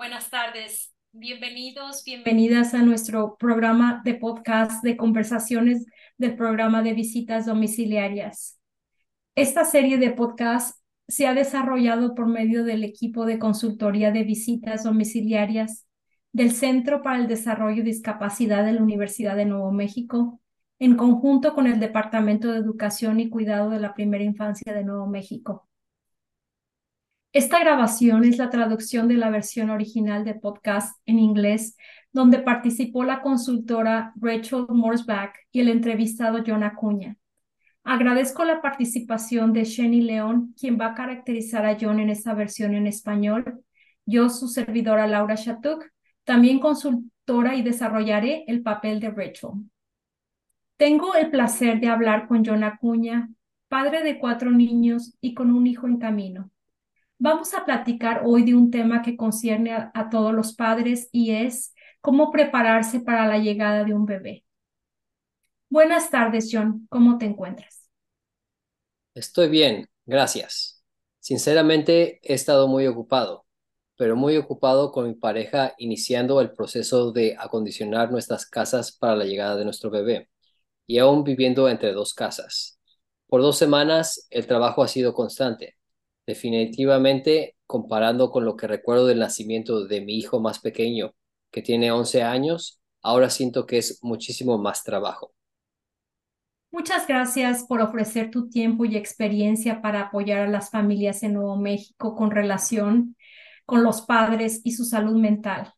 Buenas tardes. Bienvenidos, bienvenidas a nuestro programa de podcast de conversaciones del programa de visitas domiciliarias. Esta serie de podcast se ha desarrollado por medio del equipo de consultoría de visitas domiciliarias del Centro para el Desarrollo y Discapacidad de la Universidad de Nuevo México, en conjunto con el Departamento de Educación y Cuidado de la Primera Infancia de Nuevo México. Esta grabación es la traducción de la versión original de podcast en inglés, donde participó la consultora Rachel Morsback y el entrevistado John Acuña. Agradezco la participación de Shenny León, quien va a caracterizar a John en esta versión en español. Yo, su servidora Laura Chatuk, también consultora y desarrollaré el papel de Rachel. Tengo el placer de hablar con John Acuña, padre de cuatro niños y con un hijo en camino. Vamos a platicar hoy de un tema que concierne a, todos los padres y es cómo prepararse para la llegada de un bebé. Buenas tardes, John. ¿Cómo te encuentras? Estoy bien, gracias. Sinceramente, he estado muy ocupado, pero muy ocupado con mi pareja iniciando el proceso de acondicionar nuestras casas para la llegada de nuestro bebé y aún viviendo entre dos casas. Por dos semanas, el trabajo ha sido constante Definitivamente, comparando con lo que recuerdo del nacimiento de mi hijo más pequeño, que tiene 11 años, ahora siento que es muchísimo más trabajo. Muchas gracias por ofrecer tu tiempo y experiencia para apoyar a las familias en Nuevo México con relación con los padres y su salud mental.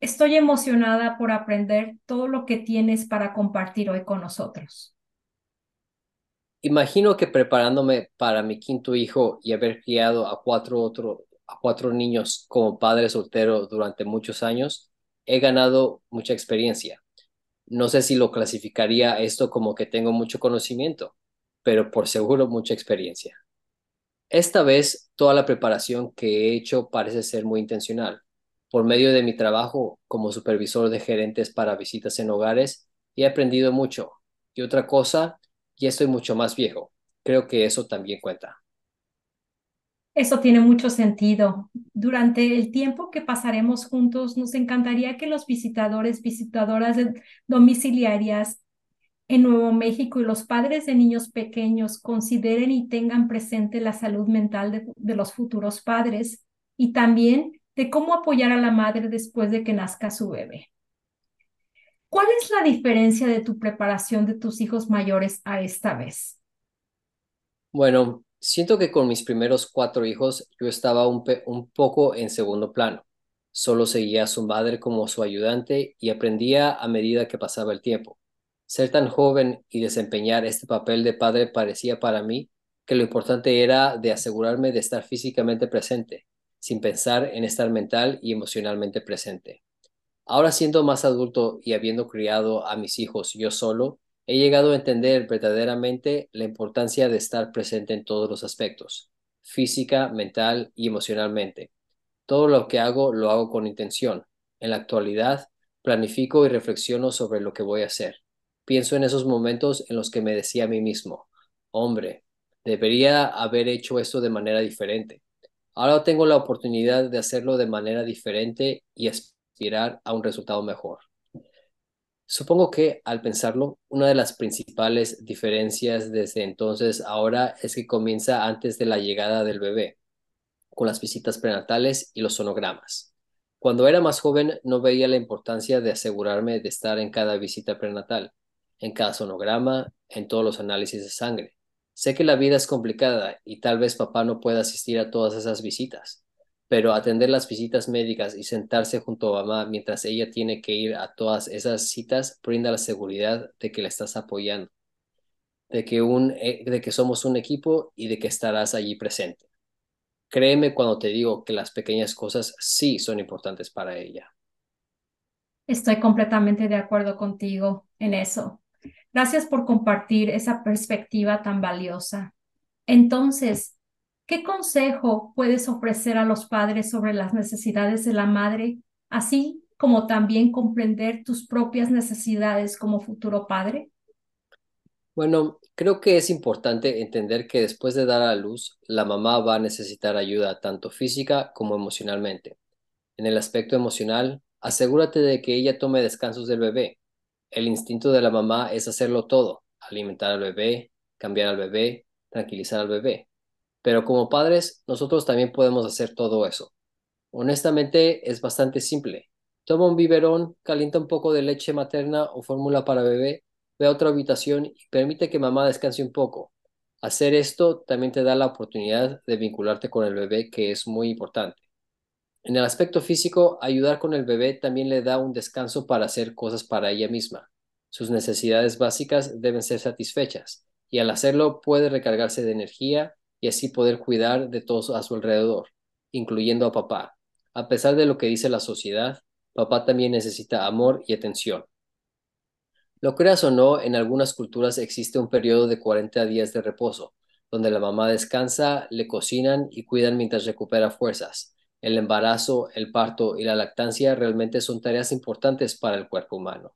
Estoy emocionada por aprender todo lo que tienes para compartir hoy con nosotros. Imagino que preparándome para mi quinto hijo y haber criado a cuatro, otro, a cuatro niños como padre soltero durante muchos años, he ganado mucha experiencia. No sé si lo clasificaría esto como que tengo mucho conocimiento, pero por seguro mucha experiencia. Esta vez, toda la preparación que he hecho parece ser muy intencional. Por medio de mi trabajo como supervisor de gerentes para visitas en hogares, he aprendido mucho. Y otra cosa y estoy mucho más viejo. Creo que eso también cuenta. Eso tiene mucho sentido. Durante el tiempo que pasaremos juntos, nos encantaría que los visitadores, visitadoras domiciliarias en Nuevo México y los padres de niños pequeños consideren y tengan presente la salud mental de, de los futuros padres y también de cómo apoyar a la madre después de que nazca su bebé. ¿Cuál es la diferencia de tu preparación de tus hijos mayores a esta vez? Bueno, siento que con mis primeros cuatro hijos yo estaba un, un poco en segundo plano. Solo seguía a su madre como su ayudante y aprendía a medida que pasaba el tiempo. Ser tan joven y desempeñar este papel de padre parecía para mí que lo importante era de asegurarme de estar físicamente presente, sin pensar en estar mental y emocionalmente presente. Ahora siendo más adulto y habiendo criado a mis hijos yo solo, he llegado a entender verdaderamente la importancia de estar presente en todos los aspectos, física, mental y emocionalmente. Todo lo que hago lo hago con intención. En la actualidad, planifico y reflexiono sobre lo que voy a hacer. Pienso en esos momentos en los que me decía a mí mismo, hombre, debería haber hecho esto de manera diferente. Ahora tengo la oportunidad de hacerlo de manera diferente y aspirar a un resultado mejor. Supongo que, al pensarlo, una de las principales diferencias desde entonces ahora es que comienza antes de la llegada del bebé, con las visitas prenatales y los sonogramas. Cuando era más joven no veía la importancia de asegurarme de estar en cada visita prenatal, en cada sonograma, en todos los análisis de sangre. Sé que la vida es complicada y tal vez papá no pueda asistir a todas esas visitas, pero atender las visitas médicas y sentarse junto a mamá mientras ella tiene que ir a todas esas citas brinda la seguridad de que la estás apoyando, de que, un, eh, de que somos un equipo y de que estarás allí presente. Créeme cuando te digo que las pequeñas cosas sí son importantes para ella. Estoy completamente de acuerdo contigo en eso. Gracias por compartir esa perspectiva tan valiosa. Entonces, ¿Qué consejo puedes ofrecer a los padres sobre las necesidades de la madre, así como también comprender tus propias necesidades como futuro padre? Bueno, creo que es importante entender que después de dar a luz, la mamá va a necesitar ayuda tanto física como emocionalmente. En el aspecto emocional, asegúrate de que ella tome descansos del bebé. El instinto de la mamá es hacerlo todo, alimentar al bebé, cambiar al bebé, tranquilizar al bebé. Pero como padres, nosotros también podemos hacer todo eso. Honestamente, es bastante simple. Toma un biberón, calienta un poco de leche materna o fórmula para bebé, ve a otra habitación y permite que mamá descanse un poco. Hacer esto también te da la oportunidad de vincularte con el bebé, que es muy importante. En el aspecto físico, ayudar con el bebé también le da un descanso para hacer cosas para ella misma. Sus necesidades básicas deben ser satisfechas y al hacerlo puede recargarse de energía y así poder cuidar de todos a su alrededor, incluyendo a papá. A pesar de lo que dice la sociedad, papá también necesita amor y atención. Lo creas o no, en algunas culturas existe un periodo de 40 días de reposo, donde la mamá descansa, le cocinan y cuidan mientras recupera fuerzas el embarazo, el parto y la lactancia realmente son tareas importantes para el cuerpo humano.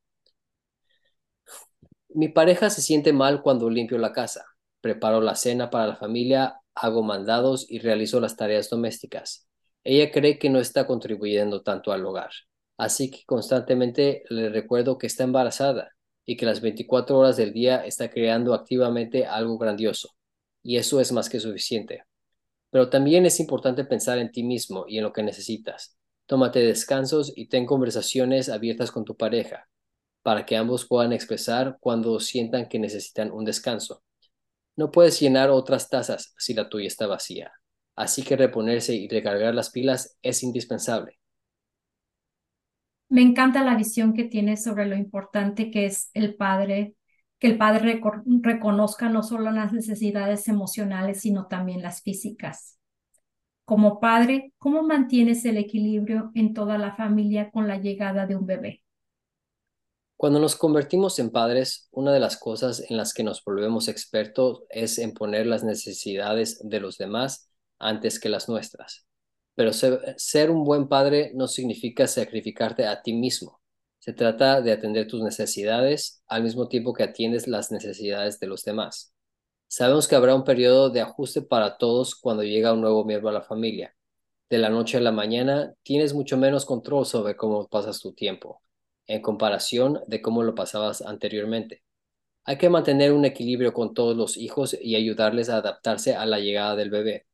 Mi pareja se siente mal cuando limpio la casa, preparo la cena para la familia, hago mandados y realizo las tareas domésticas. Ella cree que no está contribuyendo tanto al hogar, así que constantemente le recuerdo que está embarazada y que las 24 horas del día está creando activamente algo grandioso, y eso es más que suficiente. Pero también es importante pensar en ti mismo y en lo que necesitas. Tómate descansos y ten conversaciones abiertas con tu pareja para que ambos puedan expresar cuando sientan que necesitan un descanso. No puedes llenar otras tazas si la tuya está vacía, así que reponerse y recargar las pilas es indispensable. Me encanta la visión que tienes sobre lo importante que es el padre, que el padre reconozca no solo las necesidades emocionales, sino también las físicas. Como padre, ¿cómo mantienes el equilibrio en toda la familia con la llegada de un bebé? Cuando nos convertimos en padres, una de las cosas en las que nos volvemos expertos es en poner las necesidades de los demás antes que las nuestras. Pero ser, un buen padre no significa sacrificarte a ti mismo. Se trata de atender tus necesidades al mismo tiempo que atiendes las necesidades de los demás. Sabemos que habrá un periodo de ajuste para todos cuando llega un nuevo miembro a la familia. De la noche a la mañana tienes mucho menos control sobre cómo pasas tu tiempo en comparación de cómo lo pasabas anteriormente. Hay que mantener un equilibrio con todos los hijos y ayudarles a adaptarse a la llegada del bebé.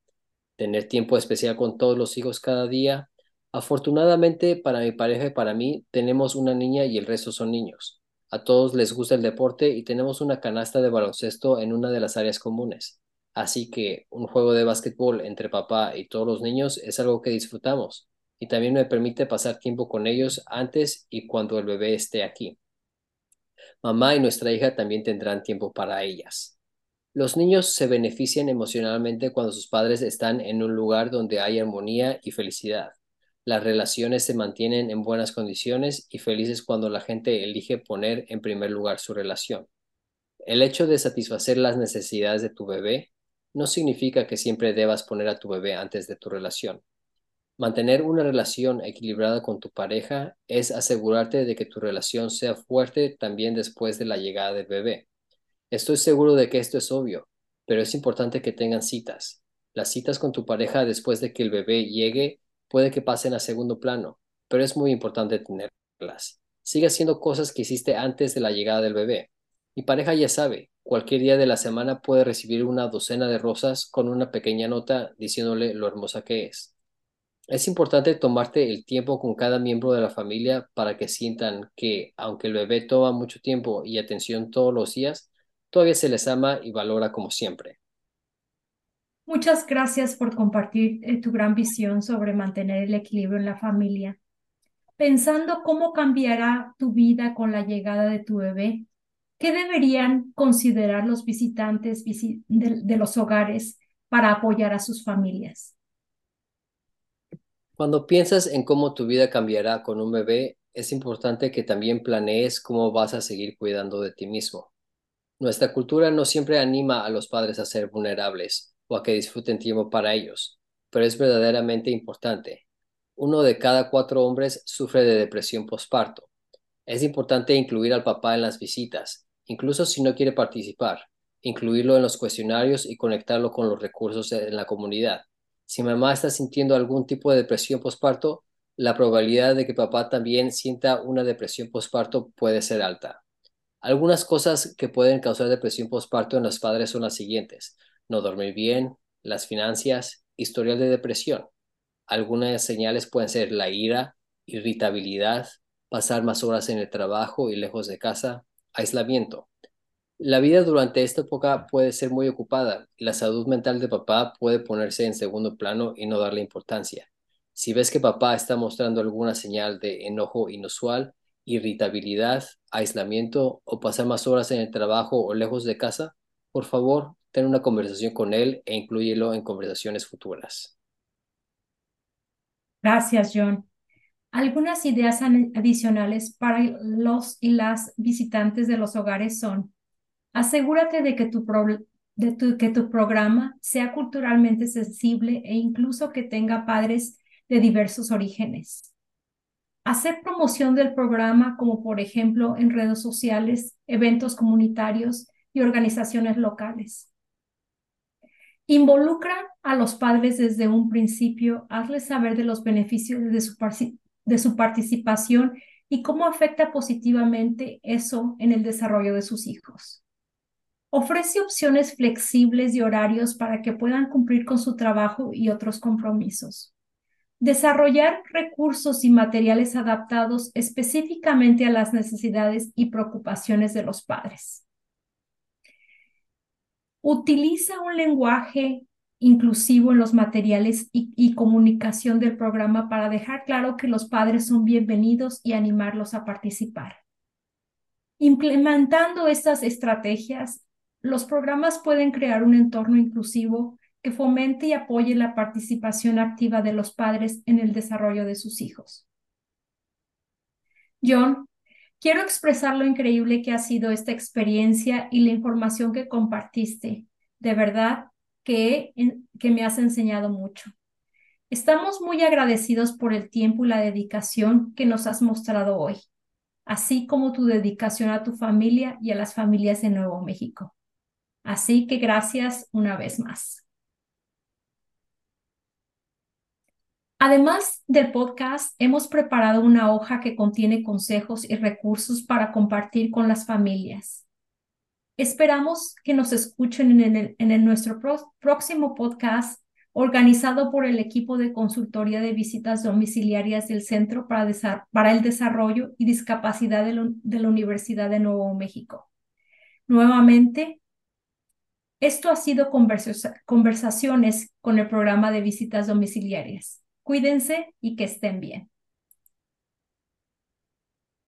Tener tiempo especial con todos los hijos cada día. Afortunadamente para mi pareja y para mí tenemos una niña y el resto son niños. A todos les gusta el deporte y tenemos una canasta de baloncesto en una de las áreas comunes. Así que un juego de básquetbol entre papá y todos los niños es algo que disfrutamos y también me permite pasar tiempo con ellos antes y cuando el bebé esté aquí. Mamá y nuestra hija también tendrán tiempo para ellas. Los niños se benefician emocionalmente cuando sus padres están en un lugar donde hay armonía y felicidad. Las relaciones se mantienen en buenas condiciones y felices cuando la gente elige poner en primer lugar su relación. El hecho de satisfacer las necesidades de tu bebé no significa que siempre debas poner a tu bebé antes de tu relación. Mantener una relación equilibrada con tu pareja es asegurarte de que tu relación sea fuerte también después de la llegada del bebé. Estoy seguro de que esto es obvio, pero es importante que tengan citas. Las citas con tu pareja después de que el bebé llegue puede que pasen a segundo plano, pero es muy importante tenerlas. Sigue haciendo cosas que hiciste antes de la llegada del bebé. Mi pareja ya sabe, cualquier día de la semana puede recibir una docena de rosas con una pequeña nota diciéndole lo hermosa que es. Es importante tomarte el tiempo con cada miembro de la familia para que sientan que, aunque el bebé toma mucho tiempo y atención todos los días, todavía se les ama y valora como siempre. Muchas gracias por compartir eh, tu gran visión sobre mantener el equilibrio en la familia. Pensando cómo cambiará tu vida con la llegada de tu bebé, ¿qué deberían considerar los visitantes de los hogares para apoyar a sus familias? Cuando piensas en cómo tu vida cambiará con un bebé, es importante que también planees cómo vas a seguir cuidando de ti mismo. Nuestra cultura no siempre anima a los padres a ser vulnerables o a que disfruten tiempo para ellos, pero es verdaderamente importante. Uno de cada cuatro hombres sufre de depresión postparto. Es importante incluir al papá en las visitas, incluso si no quiere participar, incluirlo en los cuestionarios y conectarlo con los recursos en la comunidad. Si mamá está sintiendo algún tipo de depresión postparto, la probabilidad de que papá también sienta una depresión postparto puede ser alta. Algunas cosas que pueden causar depresión postparto en los padres son las siguientes. No dormir bien, las finanzas, historial de depresión. Algunas señales pueden ser la ira, irritabilidad, pasar más horas en el trabajo y lejos de casa, aislamiento. La vida durante esta época puede ser muy ocupada la salud mental de papá puede ponerse en segundo plano y no darle importancia. Si ves que papá está mostrando alguna señal de enojo inusual, irritabilidad, aislamiento o pasar más horas en el trabajo o lejos de casa, por favor, ten una conversación con él e inclúyelo en conversaciones futuras. Gracias, John. Algunas ideas adicionales para los y las visitantes de los hogares son, asegúrate de que tu, de que tu programa sea culturalmente sensible e incluso que tenga padres de diversos orígenes. Hacer promoción del programa como por ejemplo en redes sociales, eventos comunitarios y organizaciones locales. Involucra a los padres desde un principio, hazles saber de los beneficios de su, de su participación y cómo afecta positivamente eso en el desarrollo de sus hijos. Ofrece opciones flexibles de horarios para que puedan cumplir con su trabajo y otros compromisos. Desarrollar recursos y materiales adaptados específicamente a las necesidades y preocupaciones de los padres. Utiliza un lenguaje inclusivo en los materiales y, comunicación del programa para dejar claro que los padres son bienvenidos y animarlos a participar. Implementando estas estrategias, los programas pueden crear un entorno inclusivo que fomente y apoye la participación activa de los padres en el desarrollo de sus hijos. John, quiero expresar lo increíble que ha sido esta experiencia y la información que compartiste. De verdad que, me has enseñado mucho. Estamos muy agradecidos por el tiempo y la dedicación que nos has mostrado hoy, así como tu dedicación a tu familia y a las familias de Nuevo México. Así que gracias una vez más. Además del podcast, hemos preparado una hoja que contiene consejos y recursos para compartir con las familias. Esperamos que nos escuchen en, el, nuestro próximo podcast organizado por el equipo de consultoría de visitas domiciliarias del Centro para, para el Desarrollo y Discapacidad de la Universidad de Nuevo México. Nuevamente, esto ha sido conversaciones con el programa de visitas domiciliarias. Cuídense y que estén bien.